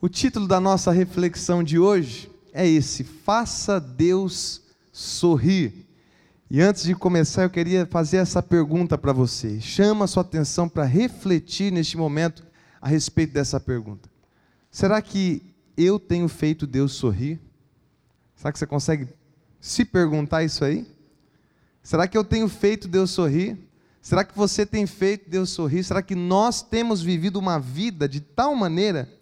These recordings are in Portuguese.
O título da nossa reflexão de hoje é esse: Faça Deus sorrir. E antes de começar, eu queria fazer essa pergunta para você. Chama a sua atenção para refletir neste momento a respeito dessa pergunta. Será que eu tenho feito Deus sorrir? Será que você consegue se perguntar isso aí? Será que eu tenho feito Deus sorrir? Será que você tem feito Deus sorrir? Será que nós temos vivido uma vida de tal maneira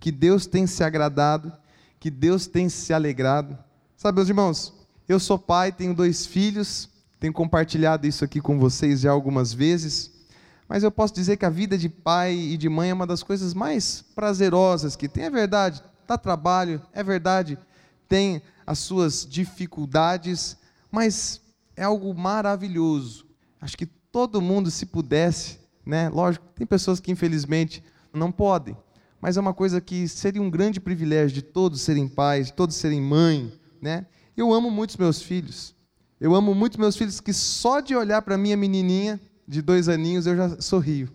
que Deus tem se agradado, que Deus tem se alegrado? Sabe, meus irmãos, eu sou pai, tenho dois filhos, tenho compartilhado isso aqui com vocês já algumas vezes, mas eu posso dizer que a vida de pai e de mãe é uma das coisas mais prazerosas que tem. É verdade, dá trabalho, é verdade, tem as suas dificuldades, mas é algo maravilhoso. Acho que todo mundo, se pudesse, né? Lógico, tem pessoas que infelizmente não podem, mas é uma coisa que seria um grande privilégio de todos serem pais, de todos serem mãe, né? Eu amo muito meus filhos. Eu amo muito meus filhos que só de olhar para minha menininha de dois aninhos eu já sorrio.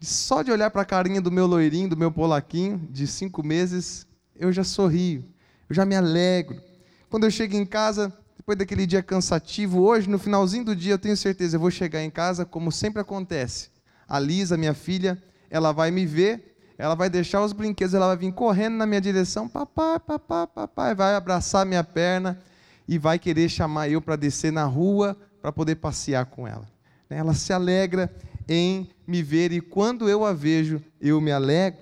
Só de olhar para a carinha do meu loirinho, do meu polaquinho de cinco meses, eu já sorrio. Eu já me alegro. Quando eu chego em casa, depois daquele dia cansativo, hoje, no finalzinho do dia, eu tenho certeza, eu vou chegar em casa, como sempre acontece. A Lisa, minha filha, ela vai me ver, ela vai deixar os brinquedos, ela vai vir correndo na minha direção, papai, papai, papai, vai abraçar minha perna e vai querer chamar eu para descer na rua para poder passear com ela. Ela se alegra em me ver e quando eu a vejo, eu me alegro.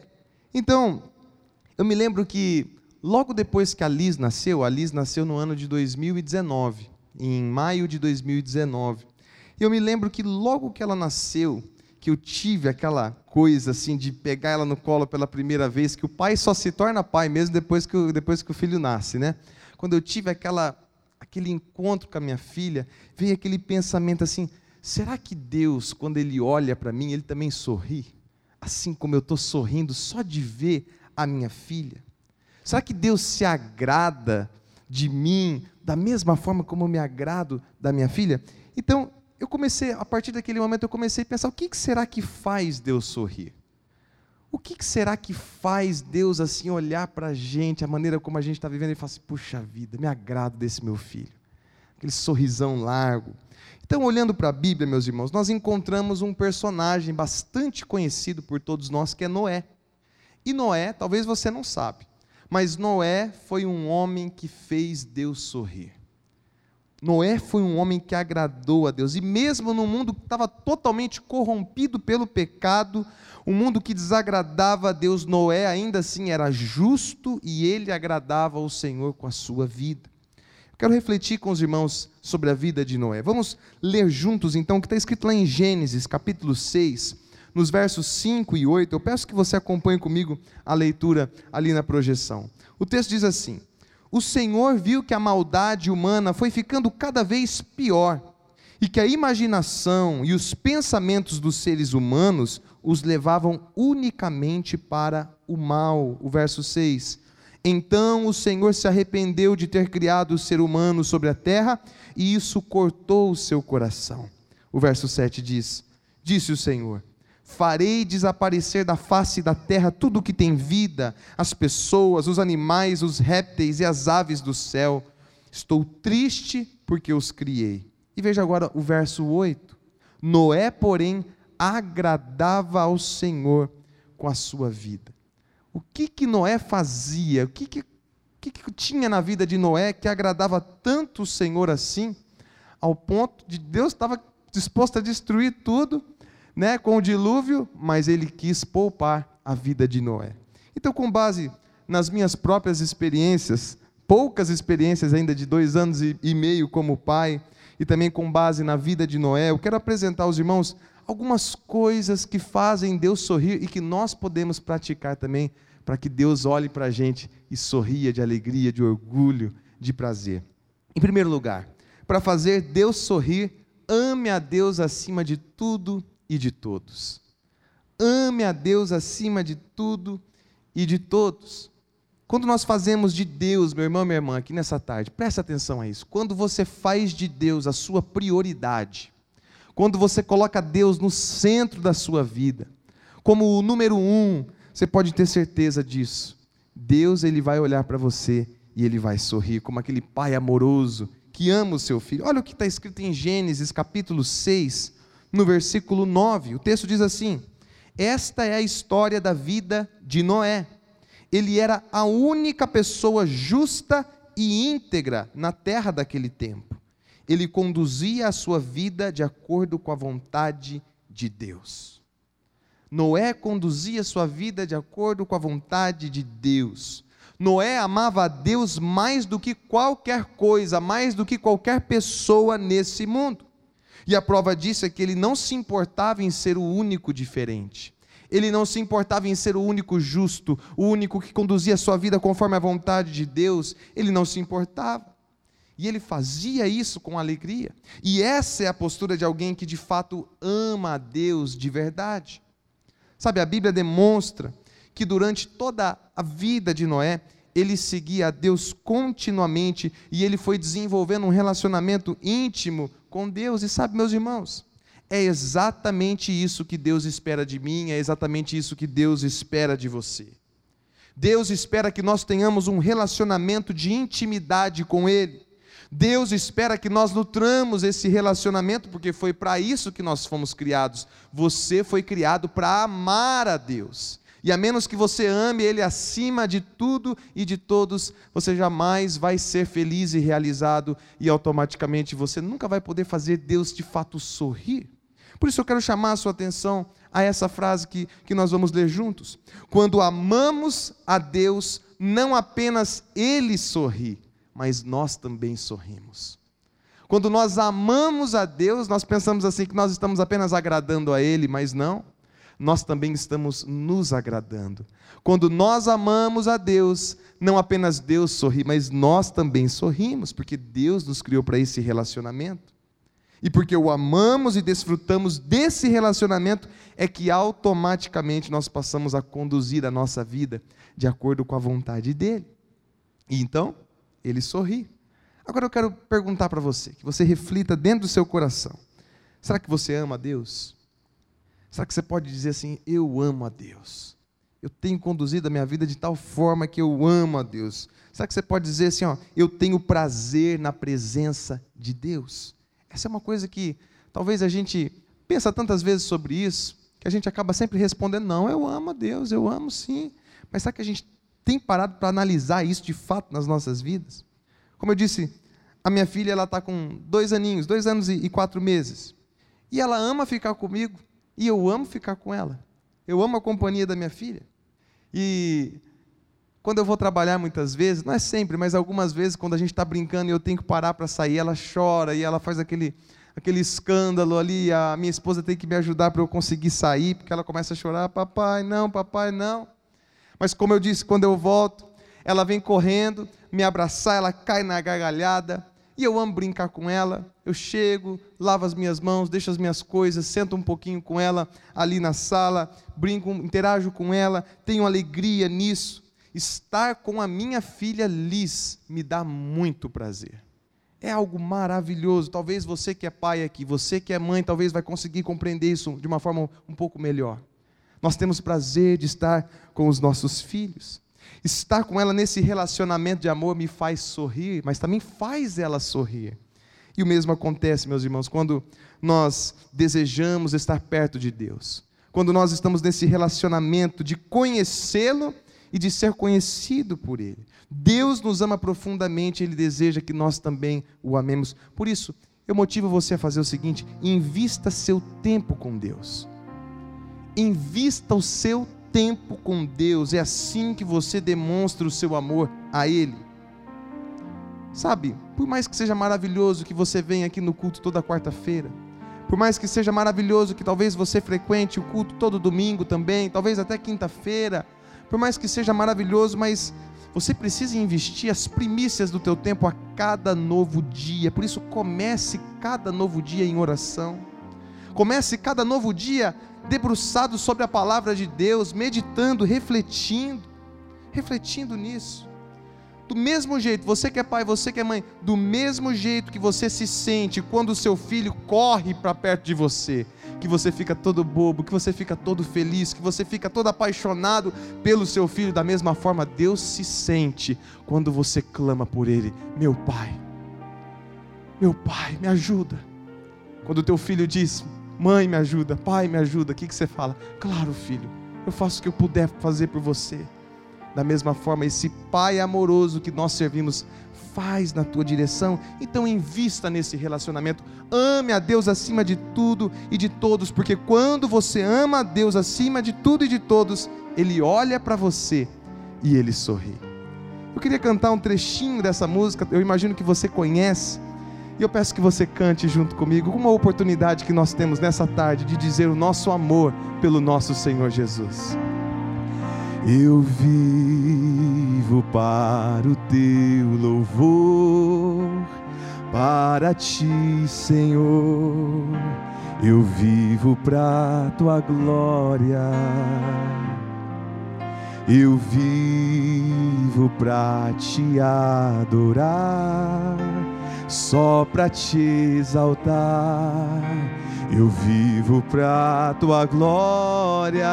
Então, eu me lembro que Logo depois que a Liz nasceu, a Liz nasceu no ano de 2019, em maio de 2019. E eu me lembro que logo que ela nasceu, que eu tive aquela coisa assim de pegar ela no colo pela primeira vez, que o pai só se torna pai mesmo depois que depois que o filho nasce, né? Quando eu tive aquela aquele encontro com a minha filha, veio aquele pensamento assim: será que Deus, quando Ele olha para mim, Ele também sorri? Assim como eu estou sorrindo só de ver a minha filha? Será que Deus se agrada de mim da mesma forma como eu me agrado da minha filha? Então, eu comecei, a partir daquele momento, eu comecei a pensar: o que será que faz Deus sorrir? O que será que faz Deus assim olhar para a gente, a maneira como a gente está vivendo e falar assim: puxa vida, me agrado desse meu filho? Aquele sorrisão largo. Então, olhando para a Bíblia, meus irmãos, nós encontramos um personagem bastante conhecido por todos nós, que é Noé. E Noé, talvez você não sabe, mas Noé foi um homem que fez Deus sorrir. Noé foi um homem que agradou a Deus, e mesmo no mundo que estava totalmente corrompido pelo pecado, um mundo que desagradava a Deus, Noé ainda assim era justo e ele agradava ao Senhor com a sua vida. Quero refletir com os irmãos sobre a vida de Noé. Vamos ler juntos então o que está escrito lá em Gênesis, capítulo 6, nos versos 5 e 8. Eu peço que você acompanhe comigo a leitura ali na projeção. O texto diz assim: O Senhor viu que a maldade humana foi ficando cada vez pior e que a imaginação e os pensamentos dos seres humanos os levavam unicamente para o mal. O verso 6. Então o Senhor se arrependeu de ter criado o ser humano sobre a terra, e isso cortou o seu coração. O verso 7 diz: Disse o Senhor: Farei desaparecer da face da terra tudo o que tem vida, as pessoas, os animais, os répteis e as aves do céu. Estou triste porque os criei. E veja agora o verso 8. Noé, porém, agradava ao Senhor com a sua vida. O que que Noé fazia? O que que, que, que tinha na vida de Noé que agradava tanto o Senhor assim, ao ponto de Deus estava disposto a destruir tudo né, com o dilúvio, mas ele quis poupar a vida de Noé. Então, com base nas minhas próprias experiências, poucas experiências ainda de dois anos e meio como pai, e também com base na vida de Noé, eu quero apresentar aos irmãos algumas coisas que fazem Deus sorrir e que nós podemos praticar também, para que Deus olhe para a gente e sorria de alegria, de orgulho, de prazer. Em primeiro lugar, para fazer Deus sorrir, ame a Deus acima de tudo e de todos. Ame a Deus acima de tudo e de todos. Quando nós fazemos de Deus, meu irmão, minha irmã, aqui nessa tarde, presta atenção a isso. Quando você faz de Deus a sua prioridade, quando você coloca Deus no centro da sua vida, como o número um, você pode ter certeza disso, Deus ele vai olhar para você e ele vai sorrir, como aquele pai amoroso que ama o seu filho. Olha o que está escrito em Gênesis capítulo 6, no versículo 9. O texto diz assim: Esta é a história da vida de Noé. Ele era a única pessoa justa e íntegra na terra daquele tempo. Ele conduzia a sua vida de acordo com a vontade de Deus. Noé conduzia sua vida de acordo com a vontade de Deus. Noé amava a Deus mais do que qualquer coisa, mais do que qualquer pessoa nesse mundo. E a prova disso é que ele não se importava em ser o único diferente. Ele não se importava em ser o único justo, o único que conduzia a sua vida conforme a vontade de Deus. Ele não se importava. E ele fazia isso com alegria. E essa é a postura de alguém que de fato ama a Deus de verdade. Sabe, a Bíblia demonstra que durante toda a vida de Noé, ele seguia a Deus continuamente e ele foi desenvolvendo um relacionamento íntimo com Deus. E sabe, meus irmãos, é exatamente isso que Deus espera de mim, é exatamente isso que Deus espera de você. Deus espera que nós tenhamos um relacionamento de intimidade com Ele. Deus espera que nós nutramos esse relacionamento, porque foi para isso que nós fomos criados. Você foi criado para amar a Deus. E a menos que você ame Ele acima de tudo e de todos, você jamais vai ser feliz e realizado, e automaticamente você nunca vai poder fazer Deus de fato sorrir. Por isso eu quero chamar a sua atenção a essa frase que, que nós vamos ler juntos. Quando amamos a Deus, não apenas Ele sorri, mas nós também sorrimos. Quando nós amamos a Deus, nós pensamos assim que nós estamos apenas agradando a Ele, mas não nós também estamos nos agradando. Quando nós amamos a Deus, não apenas Deus sorri, mas nós também sorrimos, porque Deus nos criou para esse relacionamento. E porque o amamos e desfrutamos desse relacionamento, é que automaticamente nós passamos a conduzir a nossa vida de acordo com a vontade dele. E então, ele sorri. Agora eu quero perguntar para você, que você reflita dentro do seu coração: será que você ama a Deus? Será que você pode dizer assim: Eu amo a Deus? Eu tenho conduzido a minha vida de tal forma que eu amo a Deus. Será que você pode dizer assim: ó, Eu tenho prazer na presença de Deus? Essa é uma coisa que talvez a gente pensa tantas vezes sobre isso, que a gente acaba sempre respondendo: Não, eu amo a Deus, eu amo sim. Mas será que a gente tem parado para analisar isso de fato nas nossas vidas? Como eu disse, a minha filha ela está com dois aninhos, dois anos e quatro meses, e ela ama ficar comigo. E eu amo ficar com ela. Eu amo a companhia da minha filha. E quando eu vou trabalhar muitas vezes, não é sempre, mas algumas vezes, quando a gente está brincando e eu tenho que parar para sair, ela chora e ela faz aquele, aquele escândalo ali. A minha esposa tem que me ajudar para eu conseguir sair, porque ela começa a chorar: Papai, não, papai, não. Mas como eu disse, quando eu volto, ela vem correndo, me abraçar, ela cai na gargalhada. E eu amo brincar com ela. Eu chego, lavo as minhas mãos, deixo as minhas coisas, sento um pouquinho com ela ali na sala, brinco, interajo com ela, tenho alegria nisso. Estar com a minha filha Liz me dá muito prazer. É algo maravilhoso. Talvez você que é pai aqui, você que é mãe, talvez vai conseguir compreender isso de uma forma um pouco melhor. Nós temos prazer de estar com os nossos filhos. Estar com ela nesse relacionamento de amor me faz sorrir, mas também faz ela sorrir. E o mesmo acontece, meus irmãos, quando nós desejamos estar perto de Deus. Quando nós estamos nesse relacionamento de conhecê-lo e de ser conhecido por Ele. Deus nos ama profundamente, Ele deseja que nós também o amemos. Por isso, eu motivo você a fazer o seguinte: invista seu tempo com Deus. Invista o seu tempo com Deus, é assim que você demonstra o seu amor a Ele. Sabe, por mais que seja maravilhoso que você venha aqui no culto toda quarta-feira, por mais que seja maravilhoso que talvez você frequente o culto todo domingo também, talvez até quinta-feira, por mais que seja maravilhoso, mas você precisa investir as primícias do teu tempo a cada novo dia. Por isso comece cada novo dia em oração. Comece cada novo dia debruçado sobre a palavra de Deus, meditando, refletindo, refletindo nisso. Do mesmo jeito, você que é pai, você que é mãe, do mesmo jeito que você se sente quando o seu filho corre para perto de você, que você fica todo bobo, que você fica todo feliz, que você fica todo apaixonado pelo seu filho. Da mesma forma, Deus se sente quando você clama por ele: Meu pai, meu pai, me ajuda. Quando o teu filho diz: Mãe, me ajuda, pai, me ajuda, o que, que você fala? Claro, filho, eu faço o que eu puder fazer por você. Da mesma forma, esse Pai amoroso que nós servimos faz na tua direção, então invista nesse relacionamento. Ame a Deus acima de tudo e de todos, porque quando você ama a Deus acima de tudo e de todos, Ele olha para você e Ele sorri. Eu queria cantar um trechinho dessa música, eu imagino que você conhece, e eu peço que você cante junto comigo, uma oportunidade que nós temos nessa tarde de dizer o nosso amor pelo nosso Senhor Jesus. Eu vivo para o teu louvor, para ti, Senhor. Eu vivo para tua glória. Eu vivo para te adorar, só para te exaltar. Eu vivo para tua glória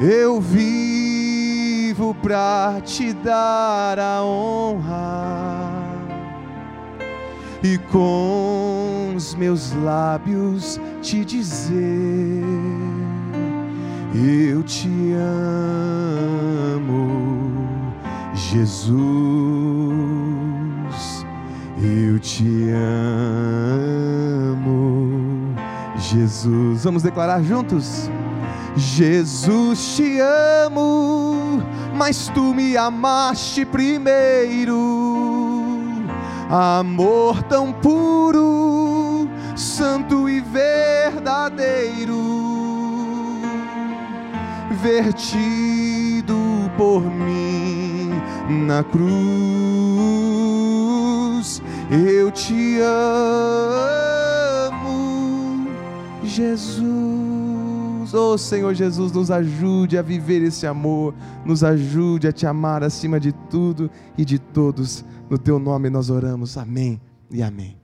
eu vivo para te dar a honra e com os meus lábios te dizer: Eu te amo, Jesus. Eu te amo, Jesus. Vamos declarar juntos? Jesus te amo, mas tu me amaste primeiro. Amor tão puro, santo e verdadeiro, vertido por mim na cruz. Eu te amo, Jesus. Oh Senhor Jesus, nos ajude a viver esse amor, nos ajude a te amar acima de tudo e de todos. No teu nome nós oramos. Amém e amém.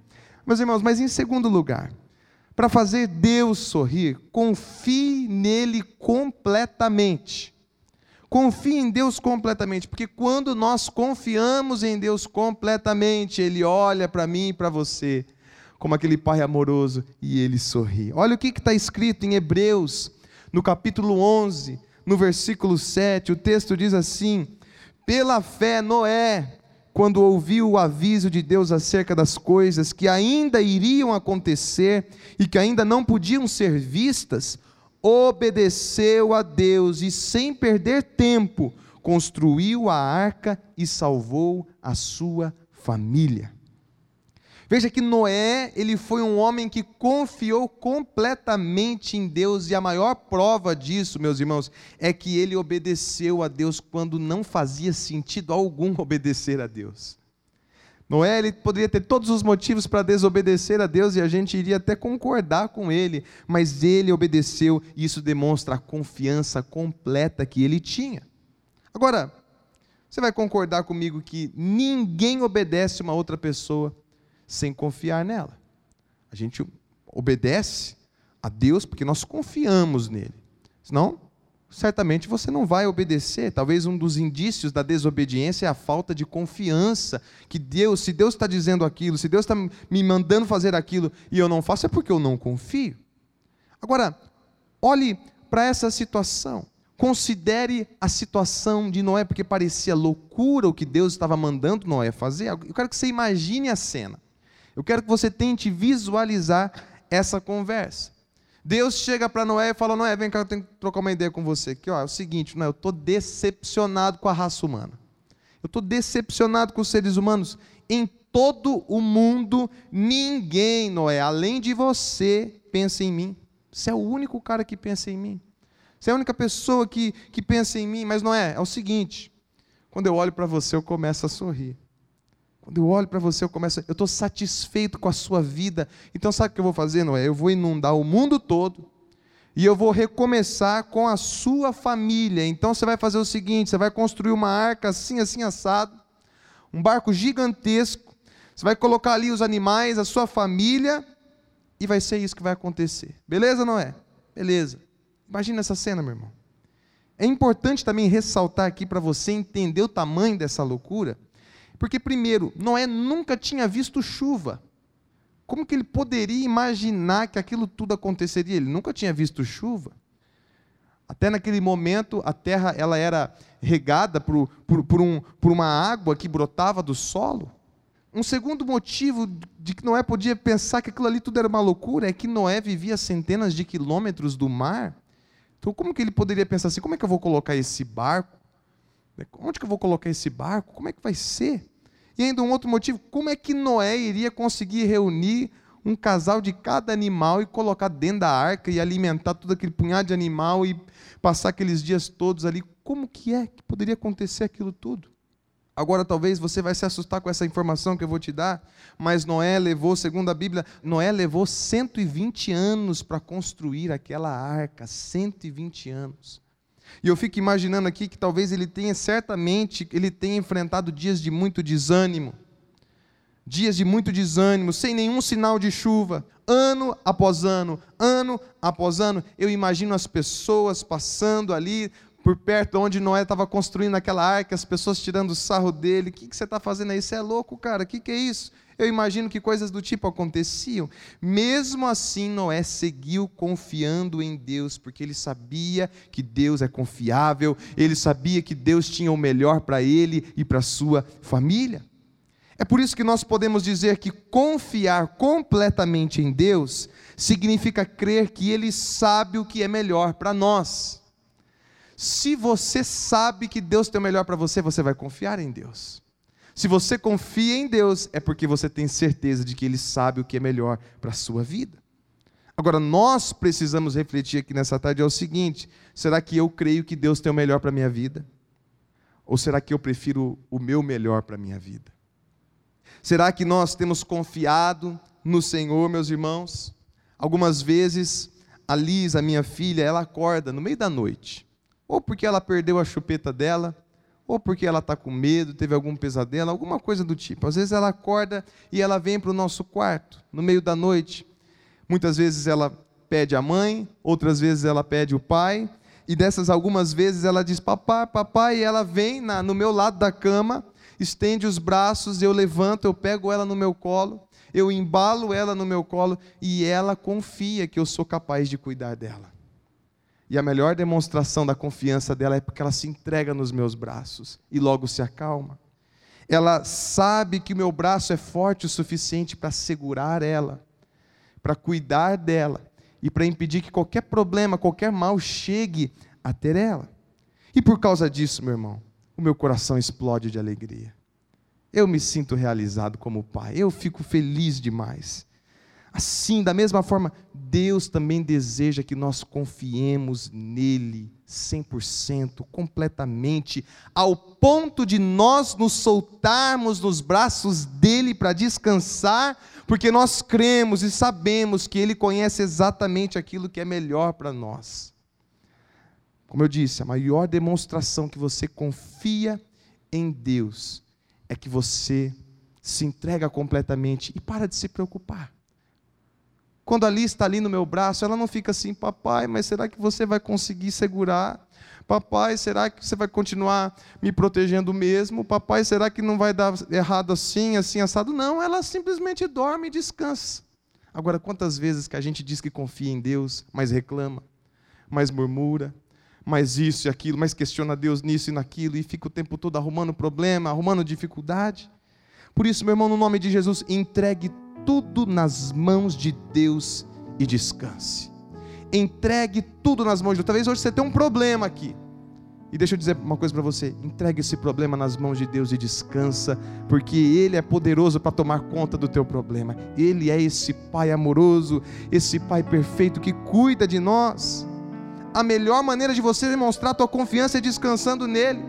Meus irmãos, mas em segundo lugar, para fazer Deus sorrir, confie nele completamente. Confie em Deus completamente, porque quando nós confiamos em Deus completamente, Ele olha para mim e para você como aquele pai amoroso e ele sorri. Olha o que está escrito em Hebreus, no capítulo 11, no versículo 7, o texto diz assim: Pela fé, Noé, quando ouviu o aviso de Deus acerca das coisas que ainda iriam acontecer e que ainda não podiam ser vistas, obedeceu a Deus e, sem perder tempo, construiu a arca e salvou a sua família. Veja que Noé, ele foi um homem que confiou completamente em Deus, e a maior prova disso, meus irmãos, é que ele obedeceu a Deus quando não fazia sentido algum obedecer a Deus. Noé ele poderia ter todos os motivos para desobedecer a Deus e a gente iria até concordar com ele, mas ele obedeceu e isso demonstra a confiança completa que ele tinha. Agora, você vai concordar comigo que ninguém obedece uma outra pessoa sem confiar nela. A gente obedece a Deus porque nós confiamos nele. Senão, certamente você não vai obedecer. Talvez um dos indícios da desobediência é a falta de confiança que Deus, se Deus está dizendo aquilo, se Deus está me mandando fazer aquilo e eu não faço, é porque eu não confio. Agora, olhe para essa situação. Considere a situação de Noé, porque parecia loucura o que Deus estava mandando Noé fazer. Eu quero que você imagine a cena. Eu quero que você tente visualizar essa conversa. Deus chega para Noé e fala: Noé, vem cá, eu tenho que trocar uma ideia com você. Aqui, ó, é o seguinte, Noé, eu estou decepcionado com a raça humana. Eu estou decepcionado com os seres humanos. Em todo o mundo, ninguém, Noé, além de você, pensa em mim. Você é o único cara que pensa em mim. Você é a única pessoa que, que pensa em mim. Mas, Noé, é o seguinte: quando eu olho para você, eu começo a sorrir. Quando eu olho para você, eu começo, eu estou satisfeito com a sua vida. Então sabe o que eu vou fazer, Noé? Eu vou inundar o mundo todo e eu vou recomeçar com a sua família. Então você vai fazer o seguinte: você vai construir uma arca assim, assim assado, um barco gigantesco. Você vai colocar ali os animais, a sua família, e vai ser isso que vai acontecer. Beleza, não é? Beleza. Imagina essa cena, meu irmão. É importante também ressaltar aqui para você entender o tamanho dessa loucura, porque, primeiro, Noé nunca tinha visto chuva. Como que ele poderia imaginar que aquilo tudo aconteceria? Ele nunca tinha visto chuva. Até naquele momento, a terra ela era regada por, por, por, um, por uma água que brotava do solo. Um segundo motivo de que Noé podia pensar que aquilo ali tudo era uma loucura é que Noé vivia centenas de quilômetros do mar. Então, como que ele poderia pensar assim? Como é que eu vou colocar esse barco? Onde que eu vou colocar esse barco? Como é que vai ser? E ainda um outro motivo, como é que Noé iria conseguir reunir um casal de cada animal e colocar dentro da arca e alimentar todo aquele punhado de animal e passar aqueles dias todos ali? Como que é que poderia acontecer aquilo tudo? Agora talvez você vai se assustar com essa informação que eu vou te dar, mas Noé levou, segundo a Bíblia, Noé levou 120 anos para construir aquela arca, 120 anos. E eu fico imaginando aqui que talvez ele tenha, certamente, ele tenha enfrentado dias de muito desânimo. Dias de muito desânimo, sem nenhum sinal de chuva, ano após ano, ano após ano. Eu imagino as pessoas passando ali por perto onde Noé estava construindo aquela arca, as pessoas tirando sarro dele. O que, que você está fazendo aí? Você é louco, cara? O que, que é isso? Eu imagino que coisas do tipo aconteciam. Mesmo assim, Noé seguiu confiando em Deus, porque ele sabia que Deus é confiável, ele sabia que Deus tinha o melhor para ele e para sua família. É por isso que nós podemos dizer que confiar completamente em Deus significa crer que Ele sabe o que é melhor para nós. Se você sabe que Deus tem o melhor para você, você vai confiar em Deus. Se você confia em Deus, é porque você tem certeza de que Ele sabe o que é melhor para a sua vida. Agora, nós precisamos refletir aqui nessa tarde é o seguinte: será que eu creio que Deus tem o melhor para a minha vida? Ou será que eu prefiro o meu melhor para a minha vida? Será que nós temos confiado no Senhor, meus irmãos? Algumas vezes, a Liz, a minha filha, ela acorda no meio da noite, ou porque ela perdeu a chupeta dela, ou porque ela está com medo, teve algum pesadelo, alguma coisa do tipo. Às vezes ela acorda e ela vem para o nosso quarto, no meio da noite. Muitas vezes ela pede a mãe, outras vezes ela pede o pai, e dessas algumas vezes ela diz: Papai, papai, e ela vem na, no meu lado da cama, estende os braços, eu levanto, eu pego ela no meu colo, eu embalo ela no meu colo, e ela confia que eu sou capaz de cuidar dela. E a melhor demonstração da confiança dela é porque ela se entrega nos meus braços e logo se acalma. Ela sabe que o meu braço é forte o suficiente para segurar ela, para cuidar dela e para impedir que qualquer problema, qualquer mal chegue até ela. E por causa disso, meu irmão, o meu coração explode de alegria. Eu me sinto realizado como pai, eu fico feliz demais. Assim, da mesma forma, Deus também deseja que nós confiemos nele 100%, completamente, ao ponto de nós nos soltarmos nos braços dele para descansar, porque nós cremos e sabemos que ele conhece exatamente aquilo que é melhor para nós. Como eu disse, a maior demonstração que você confia em Deus é que você se entrega completamente e para de se preocupar. Quando a Alice está ali no meu braço, ela não fica assim, papai, mas será que você vai conseguir segurar? Papai, será que você vai continuar me protegendo mesmo? Papai, será que não vai dar errado assim, assim, assado? Não, ela simplesmente dorme e descansa. Agora, quantas vezes que a gente diz que confia em Deus, mas reclama, mas murmura, mas isso e aquilo, mas questiona Deus nisso e naquilo, e fica o tempo todo arrumando problema, arrumando dificuldade? Por isso, meu irmão, no nome de Jesus, entregue tudo nas mãos de Deus e descanse. Entregue tudo nas mãos de Deus. Talvez hoje você tenha um problema aqui. E deixa eu dizer uma coisa para você: entregue esse problema nas mãos de Deus e descansa, porque Ele é poderoso para tomar conta do teu problema. Ele é esse Pai amoroso, esse Pai perfeito que cuida de nós. A melhor maneira de você demonstrar tua confiança é descansando nele.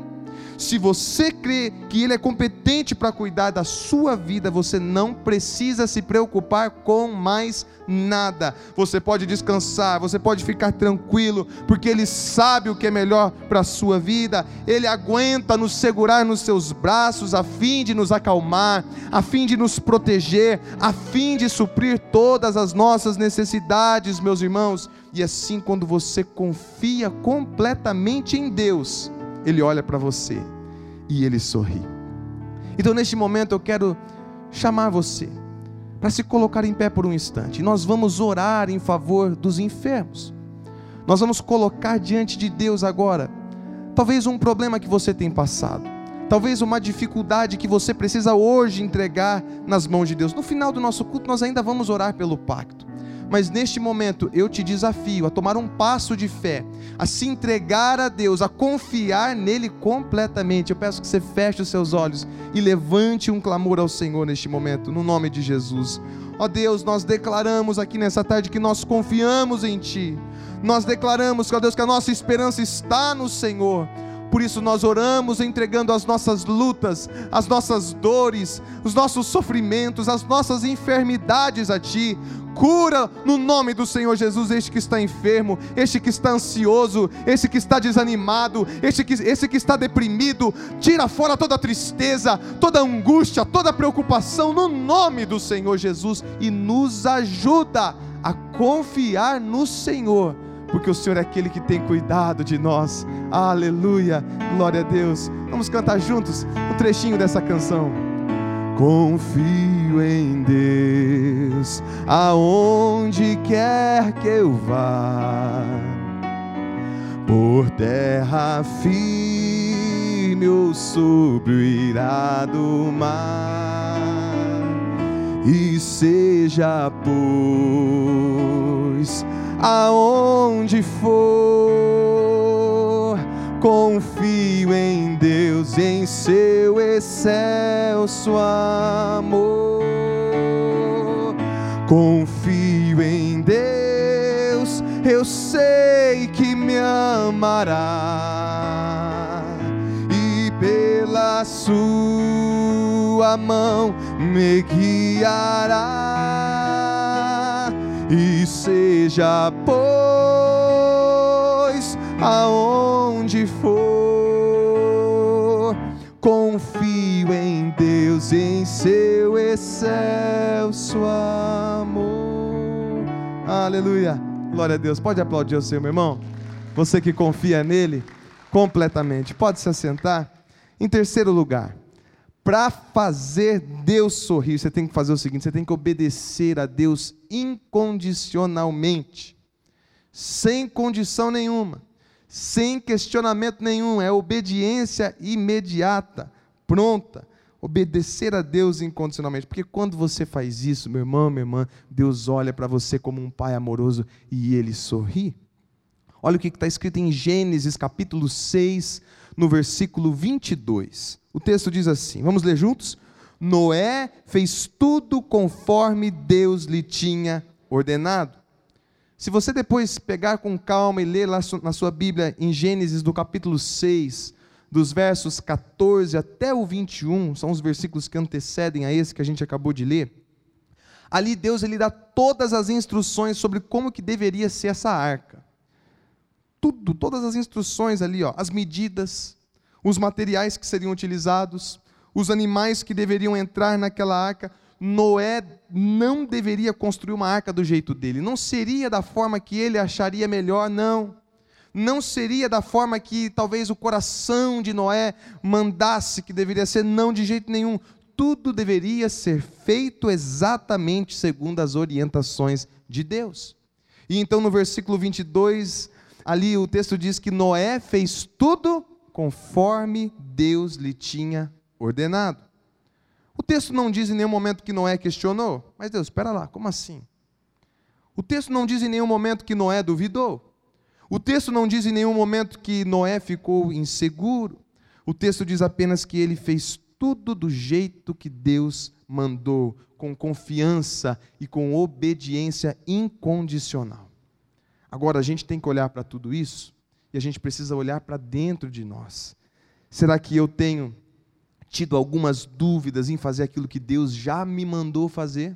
Se você crê que Ele é competente para cuidar da sua vida, você não precisa se preocupar com mais nada. Você pode descansar, você pode ficar tranquilo, porque Ele sabe o que é melhor para a sua vida. Ele aguenta nos segurar nos seus braços, a fim de nos acalmar, a fim de nos proteger, a fim de suprir todas as nossas necessidades, meus irmãos. E assim, quando você confia completamente em Deus, Ele olha para você e Ele sorri. Então, neste momento, eu quero chamar você para se colocar em pé por um instante. Nós vamos orar em favor dos enfermos. Nós vamos colocar diante de Deus agora, talvez um problema que você tem passado, talvez uma dificuldade que você precisa hoje entregar nas mãos de Deus. No final do nosso culto, nós ainda vamos orar pelo pacto. Mas neste momento eu te desafio a tomar um passo de fé, a se entregar a Deus, a confiar nele completamente. Eu peço que você feche os seus olhos e levante um clamor ao Senhor neste momento, no nome de Jesus. Ó Deus, nós declaramos aqui nessa tarde que nós confiamos em Ti. Nós declaramos, ó Deus, que a nossa esperança está no Senhor. Por isso nós oramos entregando as nossas lutas, as nossas dores, os nossos sofrimentos, as nossas enfermidades a Ti. Cura no nome do Senhor Jesus este que está enfermo, este que está ansioso, este que está desanimado, este que, este que está deprimido. Tira fora toda tristeza, toda angústia, toda preocupação no nome do Senhor Jesus e nos ajuda a confiar no Senhor porque o Senhor é aquele que tem cuidado de nós. Aleluia, glória a Deus. Vamos cantar juntos um trechinho dessa canção. Confio em Deus, aonde quer que eu vá, por terra firme ou sobre o irado mar, e seja, pois, aonde for, confio em Deus, em seu excelso amor. Confio em Deus, eu sei que me amará e pela sua mão me guiará e seja pois aonde for confio em Deus em seu excelso amor. Aleluia. Glória a Deus. Pode aplaudir o seu meu irmão? Você que confia nele completamente. Pode se assentar. Em terceiro lugar para fazer Deus sorrir, você tem que fazer o seguinte: você tem que obedecer a Deus incondicionalmente, sem condição nenhuma, sem questionamento nenhum, é obediência imediata, pronta. Obedecer a Deus incondicionalmente, porque quando você faz isso, meu irmão, minha irmã, Deus olha para você como um pai amoroso e ele sorri. Olha o que está escrito em Gênesis capítulo 6, no versículo 22. O texto diz assim: vamos ler juntos? Noé fez tudo conforme Deus lhe tinha ordenado. Se você depois pegar com calma e ler lá na sua Bíblia, em Gênesis, do capítulo 6, dos versos 14 até o 21, são os versículos que antecedem a esse que a gente acabou de ler. Ali Deus ele dá todas as instruções sobre como que deveria ser essa arca. Tudo, todas as instruções ali, ó, as medidas, os materiais que seriam utilizados, os animais que deveriam entrar naquela arca. Noé não deveria construir uma arca do jeito dele, não seria da forma que ele acharia melhor, não. Não seria da forma que talvez o coração de Noé mandasse que deveria ser, não, de jeito nenhum. Tudo deveria ser feito exatamente segundo as orientações de Deus. E então no versículo 22, ali o texto diz que Noé fez tudo conforme Deus lhe tinha ordenado. O texto não diz em nenhum momento que Noé questionou, mas Deus, espera lá, como assim? O texto não diz em nenhum momento que Noé duvidou. O texto não diz em nenhum momento que Noé ficou inseguro. O texto diz apenas que ele fez tudo do jeito que Deus mandou, com confiança e com obediência incondicional. Agora a gente tem que olhar para tudo isso e a gente precisa olhar para dentro de nós. Será que eu tenho tido algumas dúvidas em fazer aquilo que Deus já me mandou fazer?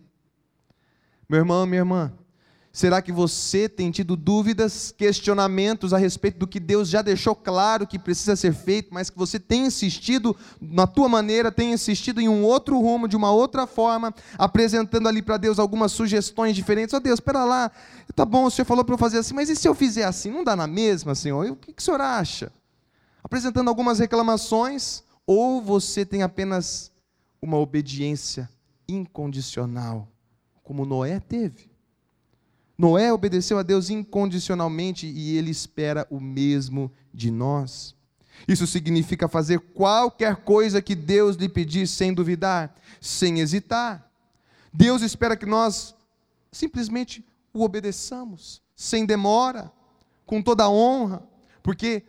Meu irmão, minha irmã, Será que você tem tido dúvidas, questionamentos a respeito do que Deus já deixou claro que precisa ser feito, mas que você tem insistido na tua maneira, tem insistido em um outro rumo, de uma outra forma, apresentando ali para Deus algumas sugestões diferentes? Ó oh, Deus, espera lá, tá bom, o Senhor falou para eu fazer assim, mas e se eu fizer assim? Não dá na mesma, Senhor? O que o Senhor acha? Apresentando algumas reclamações, ou você tem apenas uma obediência incondicional, como Noé teve? Noé obedeceu a Deus incondicionalmente e ele espera o mesmo de nós. Isso significa fazer qualquer coisa que Deus lhe pedir sem duvidar, sem hesitar. Deus espera que nós simplesmente o obedeçamos, sem demora, com toda a honra, porque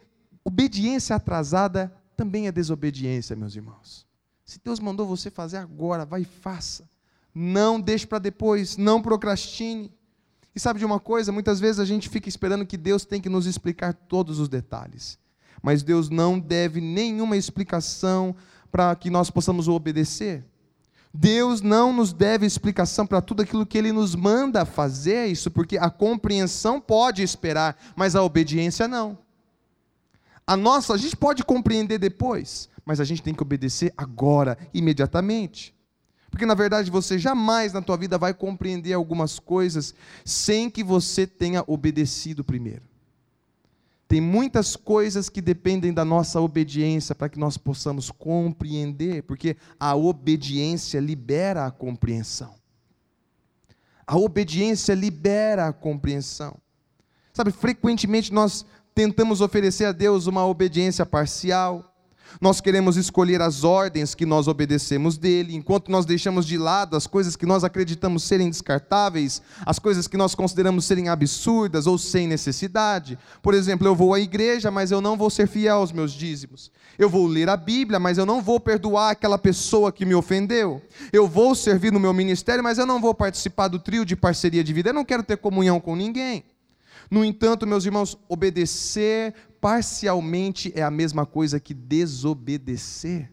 obediência atrasada também é desobediência, meus irmãos. Se Deus mandou você fazer agora, vai e faça. Não deixe para depois, não procrastine. E sabe de uma coisa? Muitas vezes a gente fica esperando que Deus tem que nos explicar todos os detalhes. Mas Deus não deve nenhuma explicação para que nós possamos obedecer. Deus não nos deve explicação para tudo aquilo que Ele nos manda fazer, isso porque a compreensão pode esperar, mas a obediência não. A nossa, a gente pode compreender depois, mas a gente tem que obedecer agora, imediatamente. Porque na verdade você jamais na tua vida vai compreender algumas coisas sem que você tenha obedecido primeiro. Tem muitas coisas que dependem da nossa obediência para que nós possamos compreender, porque a obediência libera a compreensão. A obediência libera a compreensão. Sabe, frequentemente nós tentamos oferecer a Deus uma obediência parcial, nós queremos escolher as ordens que nós obedecemos dele, enquanto nós deixamos de lado as coisas que nós acreditamos serem descartáveis, as coisas que nós consideramos serem absurdas ou sem necessidade. Por exemplo, eu vou à igreja, mas eu não vou ser fiel aos meus dízimos. Eu vou ler a Bíblia, mas eu não vou perdoar aquela pessoa que me ofendeu. Eu vou servir no meu ministério, mas eu não vou participar do trio de parceria de vida. Eu não quero ter comunhão com ninguém. No entanto, meus irmãos, obedecer parcialmente é a mesma coisa que desobedecer.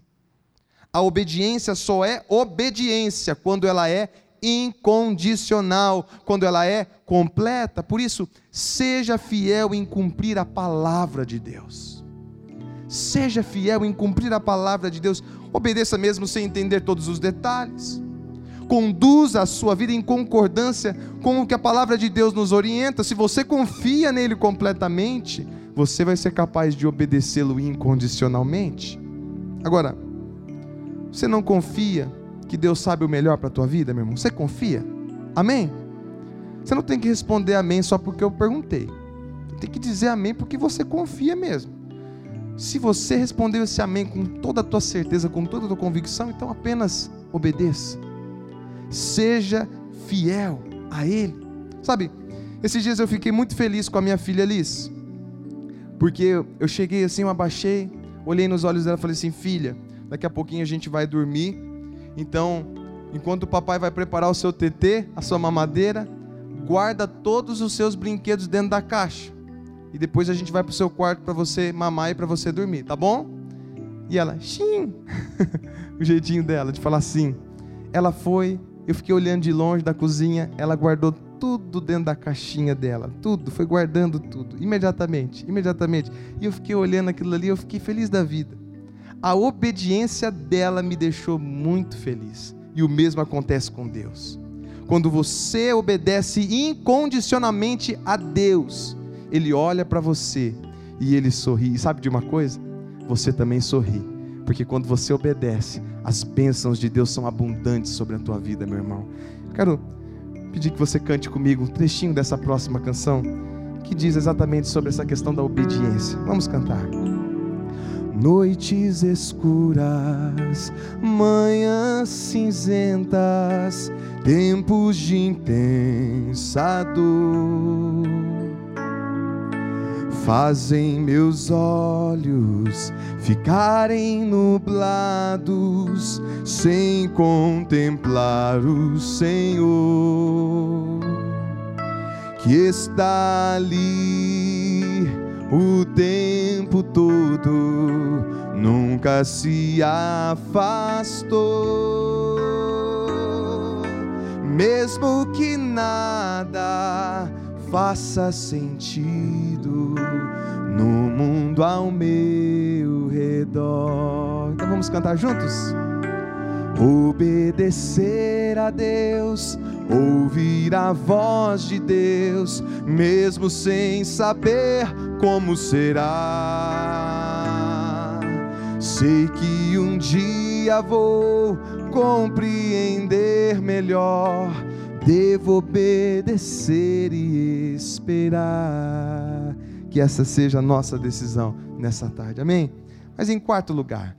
A obediência só é obediência quando ela é incondicional, quando ela é completa. Por isso, seja fiel em cumprir a palavra de Deus. Seja fiel em cumprir a palavra de Deus. Obedeça mesmo sem entender todos os detalhes conduza a sua vida em concordância com o que a palavra de Deus nos orienta. Se você confia nele completamente, você vai ser capaz de obedecê-lo incondicionalmente. Agora, você não confia que Deus sabe o melhor para a tua vida, meu irmão? Você confia? Amém? Você não tem que responder amém só porque eu perguntei. Tem que dizer amém porque você confia mesmo. Se você respondeu esse amém com toda a tua certeza, com toda a tua convicção, então apenas obedeça seja fiel a Ele. Sabe, esses dias eu fiquei muito feliz com a minha filha Liz, porque eu cheguei assim, eu abaixei, olhei nos olhos dela e falei assim: filha, daqui a pouquinho a gente vai dormir, então, enquanto o papai vai preparar o seu TT, a sua mamadeira, guarda todos os seus brinquedos dentro da caixa. E depois a gente vai para o seu quarto para você mamar e para você dormir, tá bom? E ela, sim, o jeitinho dela de falar sim. Ela foi, eu fiquei olhando de longe da cozinha, ela guardou tudo dentro da caixinha dela, tudo, foi guardando tudo, imediatamente, imediatamente. E eu fiquei olhando aquilo ali, eu fiquei feliz da vida. A obediência dela me deixou muito feliz. E o mesmo acontece com Deus. Quando você obedece incondicionalmente a Deus, Ele olha para você e Ele sorri. E sabe de uma coisa? Você também sorri porque quando você obedece, as bênçãos de Deus são abundantes sobre a tua vida, meu irmão. Quero pedir que você cante comigo um trechinho dessa próxima canção que diz exatamente sobre essa questão da obediência. Vamos cantar. Noites escuras, manhãs cinzentas, tempos de intensa dor fazem meus olhos ficarem nublados sem contemplar o Senhor que está ali o tempo todo nunca se afastou, mesmo que nada faça sentido no mundo ao meu redor. Então vamos cantar juntos? Obedecer a Deus, ouvir a voz de Deus, mesmo sem saber como será. Sei que um dia vou compreender melhor, devo obedecer e esperar. Que essa seja a nossa decisão nessa tarde, amém? Mas em quarto lugar,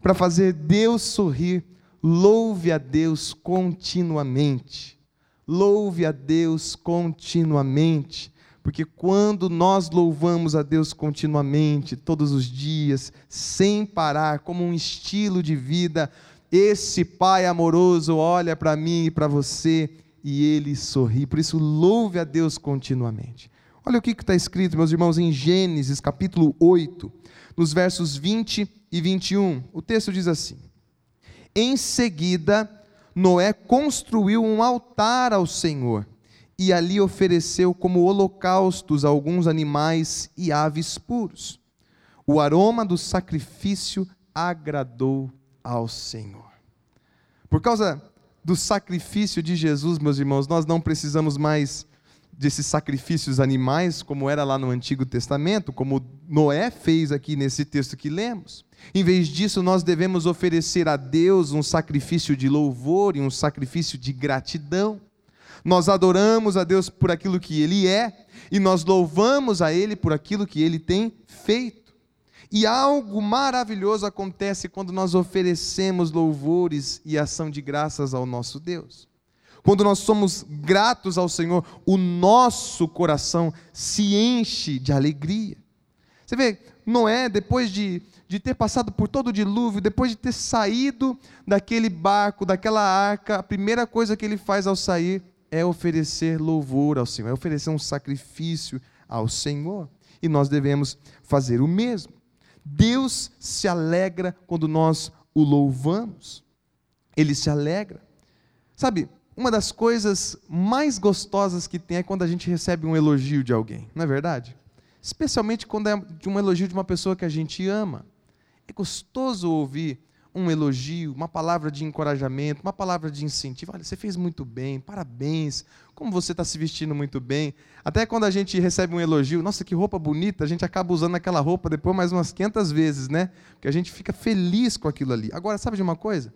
para fazer Deus sorrir, louve a Deus continuamente. Louve a Deus continuamente, porque quando nós louvamos a Deus continuamente, todos os dias, sem parar, como um estilo de vida, esse Pai amoroso olha para mim e para você e ele sorri. Por isso, louve a Deus continuamente. Olha o que está escrito, meus irmãos, em Gênesis capítulo 8, nos versos 20 e 21. O texto diz assim: Em seguida, Noé construiu um altar ao Senhor e ali ofereceu como holocaustos alguns animais e aves puros. O aroma do sacrifício agradou ao Senhor. Por causa do sacrifício de Jesus, meus irmãos, nós não precisamos mais desses sacrifícios animais, como era lá no Antigo Testamento, como Noé fez aqui nesse texto que lemos. Em vez disso, nós devemos oferecer a Deus um sacrifício de louvor e um sacrifício de gratidão. Nós adoramos a Deus por aquilo que Ele é e nós louvamos a Ele por aquilo que Ele tem feito. E algo maravilhoso acontece quando nós oferecemos louvores e ação de graças ao nosso Deus. Quando nós somos gratos ao Senhor, o nosso coração se enche de alegria. Você vê, Noé, depois de, de ter passado por todo o dilúvio, depois de ter saído daquele barco, daquela arca, a primeira coisa que ele faz ao sair é oferecer louvor ao Senhor, é oferecer um sacrifício ao Senhor. E nós devemos fazer o mesmo. Deus se alegra quando nós o louvamos. Ele se alegra. Sabe, uma das coisas mais gostosas que tem é quando a gente recebe um elogio de alguém, não é verdade? Especialmente quando é de um elogio de uma pessoa que a gente ama. É gostoso ouvir um elogio, uma palavra de encorajamento, uma palavra de incentivo. Olha, você fez muito bem, parabéns, como você está se vestindo muito bem. Até quando a gente recebe um elogio, nossa, que roupa bonita, a gente acaba usando aquela roupa depois mais umas 500 vezes, né? Porque a gente fica feliz com aquilo ali. Agora, sabe de uma coisa?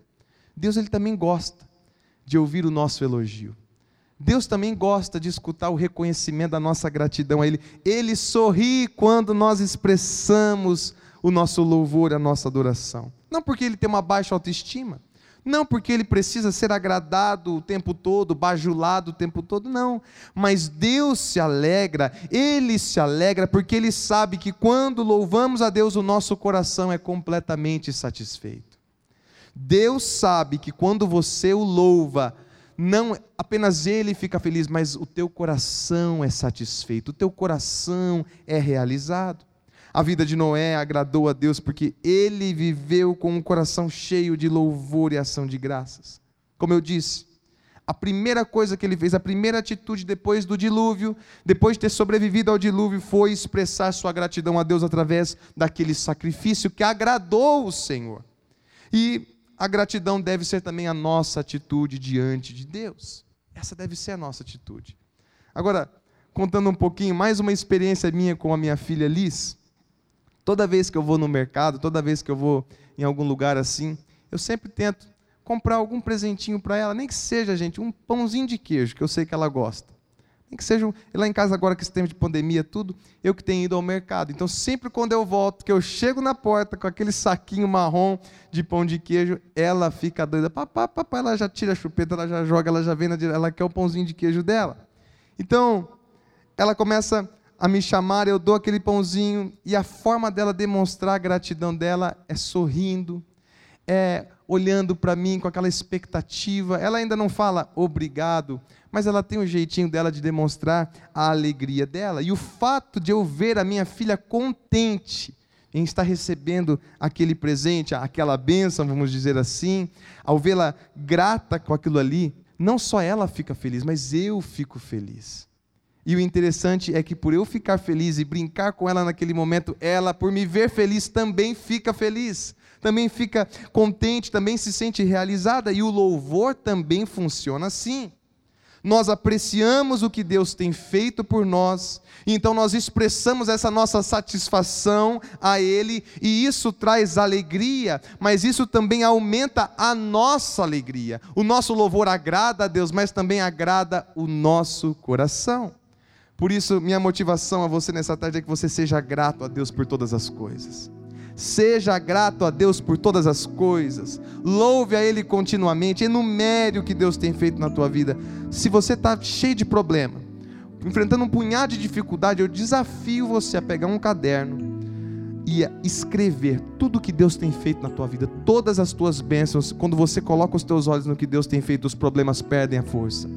Deus ele também gosta de ouvir o nosso elogio. Deus também gosta de escutar o reconhecimento da nossa gratidão a Ele. Ele sorri quando nós expressamos o nosso louvor, a nossa adoração. Não porque Ele tem uma baixa autoestima, não porque Ele precisa ser agradado o tempo todo, bajulado o tempo todo, não. Mas Deus se alegra, Ele se alegra porque Ele sabe que quando louvamos a Deus, o nosso coração é completamente satisfeito. Deus sabe que quando você o louva, não apenas ele fica feliz, mas o teu coração é satisfeito, o teu coração é realizado. A vida de Noé agradou a Deus porque ele viveu com um coração cheio de louvor e ação de graças. Como eu disse, a primeira coisa que ele fez, a primeira atitude depois do dilúvio, depois de ter sobrevivido ao dilúvio, foi expressar sua gratidão a Deus através daquele sacrifício que agradou o Senhor. E a gratidão deve ser também a nossa atitude diante de Deus. Essa deve ser a nossa atitude. Agora, contando um pouquinho, mais uma experiência minha com a minha filha Liz. Toda vez que eu vou no mercado, toda vez que eu vou em algum lugar assim, eu sempre tento comprar algum presentinho para ela, nem que seja, gente, um pãozinho de queijo, que eu sei que ela gosta. Nem que seja, lá em casa agora que esse tempo de pandemia tudo, eu que tenho ido ao mercado. Então sempre quando eu volto, que eu chego na porta com aquele saquinho marrom de pão de queijo, ela fica doida. Papai, papai, ela já tira a chupeta, ela já joga, ela já vem na ela quer o pãozinho de queijo dela. Então, ela começa a me chamar, eu dou aquele pãozinho e a forma dela demonstrar a gratidão dela é sorrindo, é olhando para mim com aquela expectativa. Ela ainda não fala obrigado, mas ela tem um jeitinho dela de demonstrar a alegria dela. E o fato de eu ver a minha filha contente em estar recebendo aquele presente, aquela bênção, vamos dizer assim, ao vê-la grata com aquilo ali, não só ela fica feliz, mas eu fico feliz. E o interessante é que por eu ficar feliz e brincar com ela naquele momento, ela, por me ver feliz, também fica feliz, também fica contente, também se sente realizada, e o louvor também funciona assim nós apreciamos o que Deus tem feito por nós, então nós expressamos essa nossa satisfação a Ele, e isso traz alegria, mas isso também aumenta a nossa alegria. O nosso louvor agrada a Deus, mas também agrada o nosso coração. Por isso, minha motivação a você nessa tarde é que você seja grato a Deus por todas as coisas. Seja grato a Deus por todas as coisas. Louve a Ele continuamente. Enumere o que Deus tem feito na tua vida. Se você está cheio de problema, enfrentando um punhado de dificuldade, eu desafio você a pegar um caderno e a escrever tudo o que Deus tem feito na tua vida, todas as tuas bênçãos. Quando você coloca os teus olhos no que Deus tem feito, os problemas perdem a força,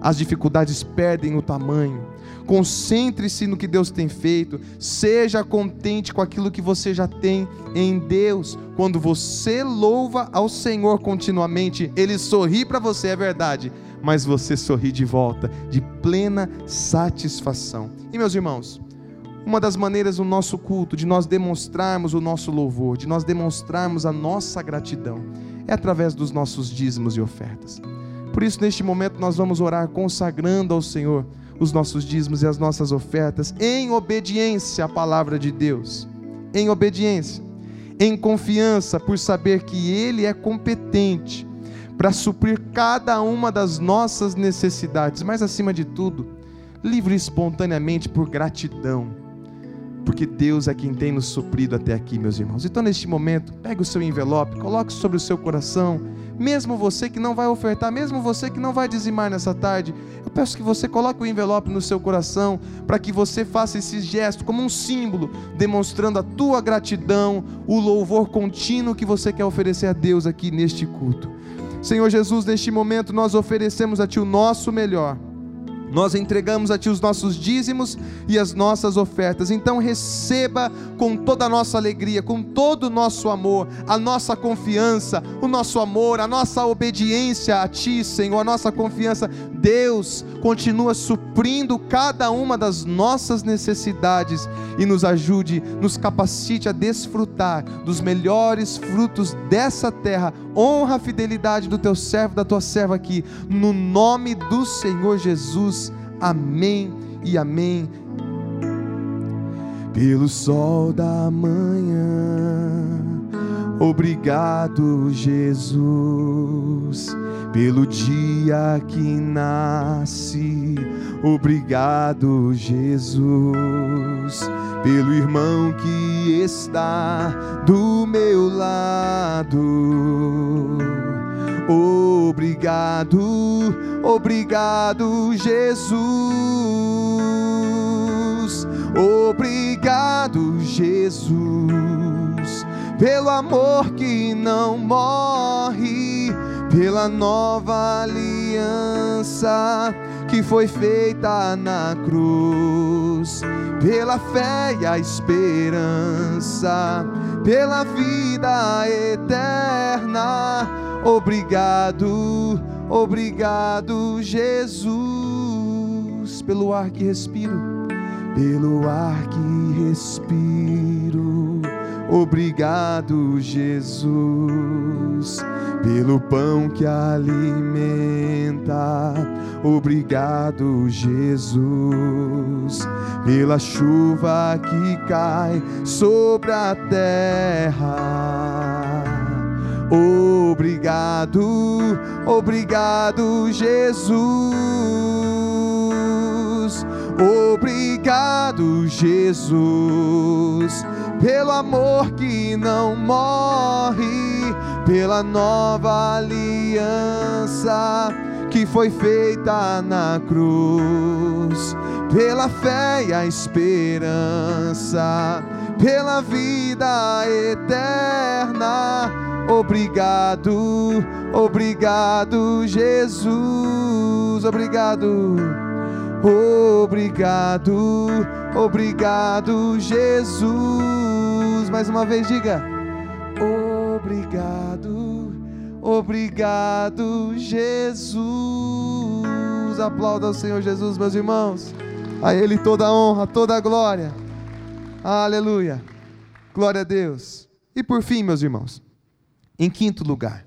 as dificuldades perdem o tamanho Concentre-se no que Deus tem feito. Seja contente com aquilo que você já tem em Deus. Quando você louva ao Senhor continuamente, Ele sorri para você, é verdade, mas você sorri de volta, de plena satisfação. E meus irmãos, uma das maneiras do nosso culto, de nós demonstrarmos o nosso louvor, de nós demonstrarmos a nossa gratidão, é através dos nossos dízimos e ofertas. Por isso, neste momento, nós vamos orar consagrando ao Senhor os nossos dízimos e as nossas ofertas em obediência à palavra de Deus. Em obediência, em confiança por saber que Ele é competente para suprir cada uma das nossas necessidades, mas acima de tudo, livre espontaneamente por gratidão, porque Deus é quem tem nos suprido até aqui, meus irmãos. Então, neste momento, pegue o seu envelope, coloque sobre o seu coração mesmo você que não vai ofertar, mesmo você que não vai dizimar nessa tarde, eu peço que você coloque o envelope no seu coração, para que você faça esse gesto como um símbolo, demonstrando a tua gratidão, o louvor contínuo que você quer oferecer a Deus aqui neste culto. Senhor Jesus, neste momento nós oferecemos a Ti o nosso melhor nós entregamos a Ti os nossos dízimos e as nossas ofertas. Então receba com toda a nossa alegria, com todo o nosso amor, a nossa confiança, o nosso amor, a nossa obediência a Ti, Senhor, a nossa confiança. Deus continua suprindo cada uma das nossas necessidades e nos ajude, nos capacite a desfrutar dos melhores frutos dessa terra. Honra a fidelidade do Teu servo, da Tua serva aqui, no nome do Senhor Jesus. Amém e amém. Pelo sol da manhã, obrigado, Jesus. Pelo dia que nasce, obrigado, Jesus. Pelo irmão que está do meu lado Obrigado, obrigado, Jesus. Obrigado, Jesus, pelo amor que não morre, pela nova aliança que foi feita na cruz, pela fé e a esperança, pela vida eterna Obrigado, obrigado, Jesus, pelo ar que respiro, pelo ar que respiro. Obrigado, Jesus, pelo pão que alimenta. Obrigado, Jesus, pela chuva que cai sobre a terra Obrigado, obrigado, Jesus. Obrigado, Jesus, pelo amor que não morre, pela nova aliança que foi feita na cruz, pela fé e a esperança, pela vida eterna Obrigado, obrigado, Jesus. Obrigado, obrigado, obrigado, Jesus. mais uma vez, diga: Obrigado, obrigado, Jesus. Aplauda ao Senhor Jesus, meus irmãos. A Ele toda a honra, toda a glória. Aleluia. Glória a Deus. E por fim, meus irmãos, em quinto lugar,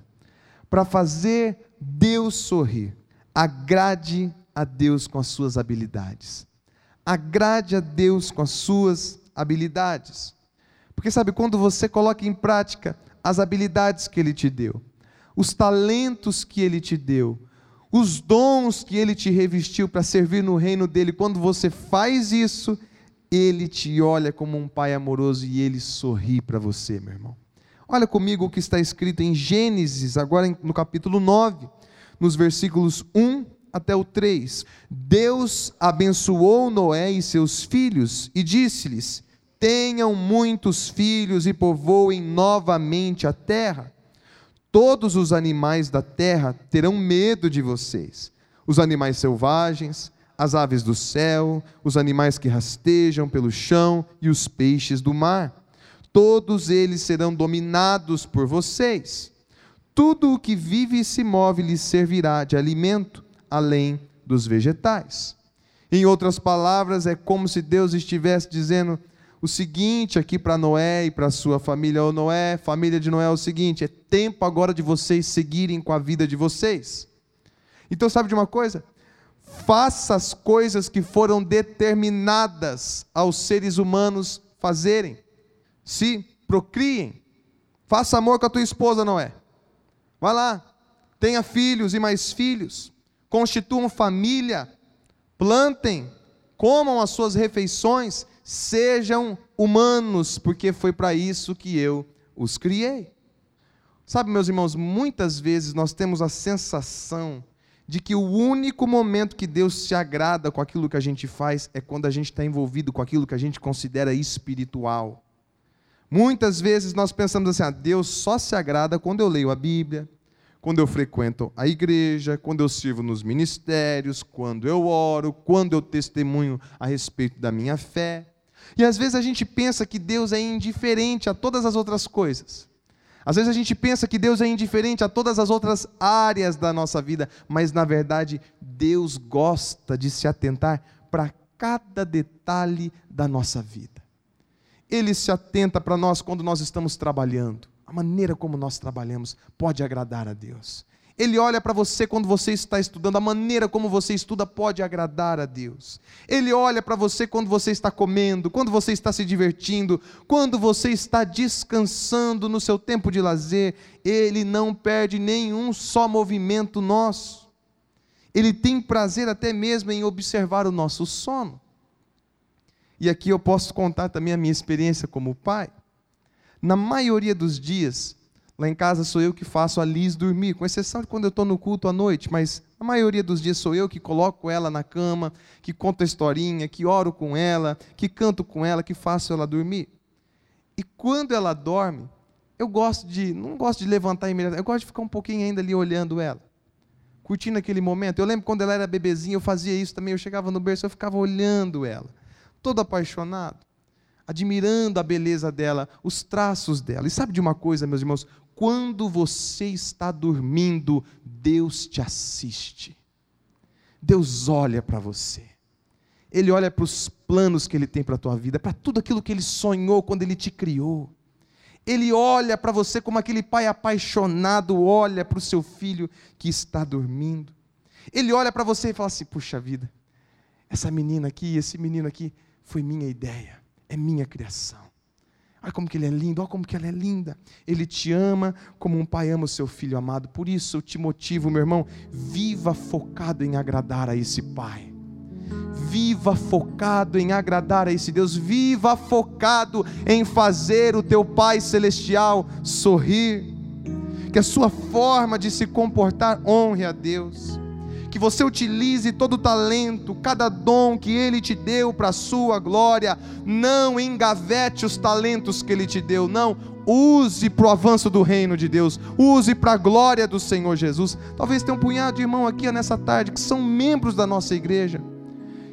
para fazer Deus sorrir, agrade a Deus com as suas habilidades. Agrade a Deus com as suas habilidades. Porque sabe, quando você coloca em prática as habilidades que Ele te deu, os talentos que Ele te deu, os dons que Ele te revestiu para servir no reino dele, quando você faz isso, Ele te olha como um Pai amoroso e Ele sorri para você, meu irmão. Olha comigo o que está escrito em Gênesis, agora no capítulo 9, nos versículos 1 até o 3. Deus abençoou Noé e seus filhos e disse-lhes: Tenham muitos filhos e povoem novamente a terra. Todos os animais da terra terão medo de vocês. Os animais selvagens, as aves do céu, os animais que rastejam pelo chão e os peixes do mar. Todos eles serão dominados por vocês. Tudo o que vive e se move lhes servirá de alimento além dos vegetais. Em outras palavras, é como se Deus estivesse dizendo o seguinte aqui para Noé e para sua família: Ô Noé, família de Noé, é o seguinte: é tempo agora de vocês seguirem com a vida de vocês. Então, sabe de uma coisa? Faça as coisas que foram determinadas aos seres humanos fazerem. Se procriem. Faça amor com a tua esposa, Noé. Vai lá. Tenha filhos e mais filhos constituam família, plantem, comam as suas refeições, sejam humanos, porque foi para isso que eu os criei. Sabe, meus irmãos, muitas vezes nós temos a sensação de que o único momento que Deus se agrada com aquilo que a gente faz é quando a gente está envolvido com aquilo que a gente considera espiritual. Muitas vezes nós pensamos assim: ah, Deus só se agrada quando eu leio a Bíblia, quando eu frequento a igreja, quando eu sirvo nos ministérios, quando eu oro, quando eu testemunho a respeito da minha fé. E às vezes a gente pensa que Deus é indiferente a todas as outras coisas. Às vezes a gente pensa que Deus é indiferente a todas as outras áreas da nossa vida, mas na verdade Deus gosta de se atentar para cada detalhe da nossa vida. Ele se atenta para nós quando nós estamos trabalhando a maneira como nós trabalhamos pode agradar a Deus. Ele olha para você quando você está estudando, a maneira como você estuda pode agradar a Deus. Ele olha para você quando você está comendo, quando você está se divertindo, quando você está descansando no seu tempo de lazer. Ele não perde nenhum só movimento nosso. Ele tem prazer até mesmo em observar o nosso sono. E aqui eu posso contar também a minha experiência como pai. Na maioria dos dias, lá em casa sou eu que faço a Liz dormir, com exceção de quando eu estou no culto à noite, mas a maioria dos dias sou eu que coloco ela na cama, que conto a historinha, que oro com ela, que canto com ela, que faço ela dormir. E quando ela dorme, eu gosto de, não gosto de levantar imediatamente, eu gosto de ficar um pouquinho ainda ali olhando ela, curtindo aquele momento. Eu lembro quando ela era bebezinha, eu fazia isso também, eu chegava no berço, eu ficava olhando ela, todo apaixonado admirando a beleza dela, os traços dela. E sabe de uma coisa, meus irmãos? Quando você está dormindo, Deus te assiste. Deus olha para você. Ele olha para os planos que ele tem para a tua vida, para tudo aquilo que ele sonhou quando ele te criou. Ele olha para você como aquele pai apaixonado olha para o seu filho que está dormindo. Ele olha para você e fala assim: puxa vida, essa menina aqui, esse menino aqui, foi minha ideia é minha criação. Olha como que ele é lindo, olha como que ela é linda. Ele te ama como um pai ama o seu filho amado. Por isso eu te motivo, meu irmão, viva focado em agradar a esse pai. Viva focado em agradar a esse Deus. Viva focado em fazer o teu Pai celestial sorrir. Que a sua forma de se comportar honre a Deus que você utilize todo o talento, cada dom que Ele te deu para a sua glória. Não engavete os talentos que Ele te deu, não. Use para o avanço do reino de Deus, use para a glória do Senhor Jesus. Talvez tenha um punhado de irmão aqui nessa tarde que são membros da nossa igreja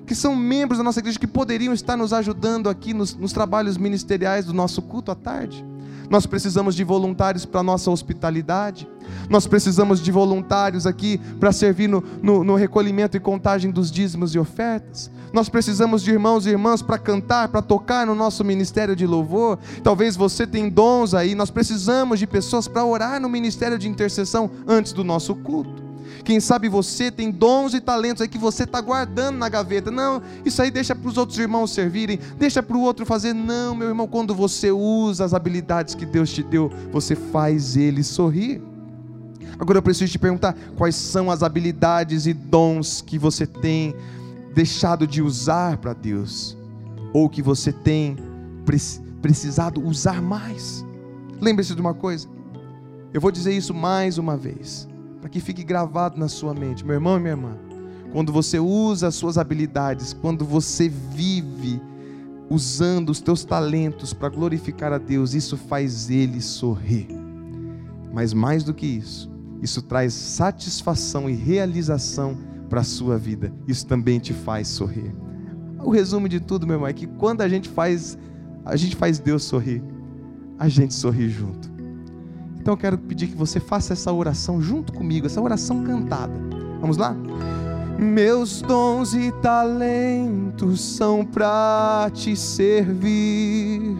que são membros da nossa igreja, que poderiam estar nos ajudando aqui nos, nos trabalhos ministeriais do nosso culto à tarde. Nós precisamos de voluntários para a nossa hospitalidade. Nós precisamos de voluntários aqui para servir no, no, no, recolhimento e contagem dos dízimos e ofertas. Nós precisamos de irmãos e irmãs para cantar, para tocar no nosso ministério de louvor. Talvez você tenha dons aí. Nós precisamos de pessoas para orar no ministério de intercessão antes do nosso culto. Quem sabe você tem dons e talentos aí que você está guardando na gaveta. Não, isso aí deixa para os outros irmãos servirem, deixa para o outro fazer. Não, meu irmão, quando você usa as habilidades que Deus te deu, você faz ele sorrir. Agora eu preciso te perguntar: quais são as habilidades e dons que você tem deixado de usar para Deus? Ou que você tem precisado usar mais? Lembre-se de uma coisa, eu vou dizer isso mais uma vez para que fique gravado na sua mente, meu irmão e minha irmã. Quando você usa as suas habilidades, quando você vive usando os teus talentos para glorificar a Deus, isso faz ele sorrir. Mas mais do que isso, isso traz satisfação e realização para a sua vida. Isso também te faz sorrir. O resumo de tudo, meu irmão, é que quando a gente faz, a gente faz Deus sorrir, a gente sorri junto. Então eu quero pedir que você faça essa oração junto comigo, essa oração cantada. Vamos lá? Meus dons e talentos são para te servir,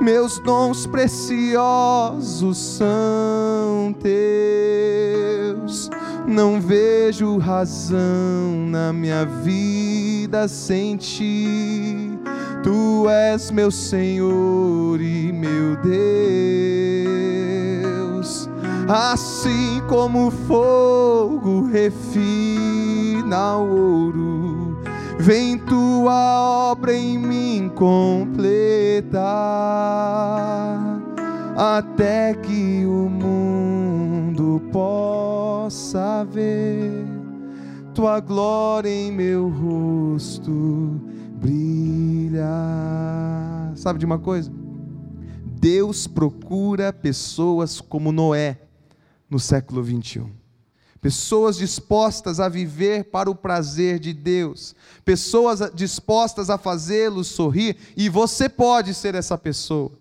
meus dons preciosos são teus. Não vejo razão na minha vida sem ti. Tu és meu Senhor e meu Deus. Assim como o fogo refina o ouro, vem tua obra em mim completar, até que o mundo possa ver tua glória em meu rosto brilha. Sabe de uma coisa? Deus procura pessoas como Noé no século 21. Pessoas dispostas a viver para o prazer de Deus, pessoas dispostas a fazê-lo sorrir, e você pode ser essa pessoa.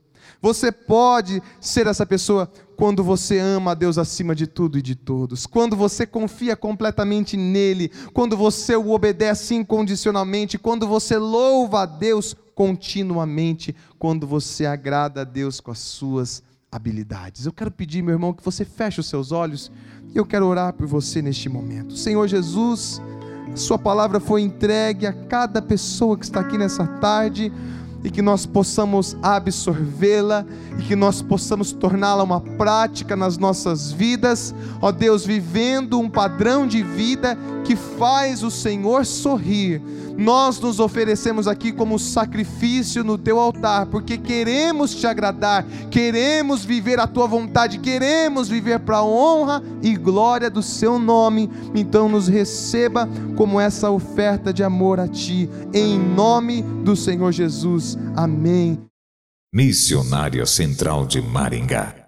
Você pode ser essa pessoa quando você ama a Deus acima de tudo e de todos, quando você confia completamente nele, quando você o obedece incondicionalmente, quando você louva a Deus continuamente, quando você agrada a Deus com as suas habilidades. Eu quero pedir, meu irmão, que você feche os seus olhos e eu quero orar por você neste momento. Senhor Jesus, Sua palavra foi entregue a cada pessoa que está aqui nessa tarde e que nós possamos absorvê-la e que nós possamos torná-la uma prática nas nossas vidas, ó Deus, vivendo um padrão de vida que faz o Senhor sorrir. Nós nos oferecemos aqui como sacrifício no teu altar, porque queremos te agradar, queremos viver a tua vontade, queremos viver para a honra e glória do seu nome. Então nos receba como essa oferta de amor a ti, em nome do Senhor Jesus. Amém. Missionária Central de Maringá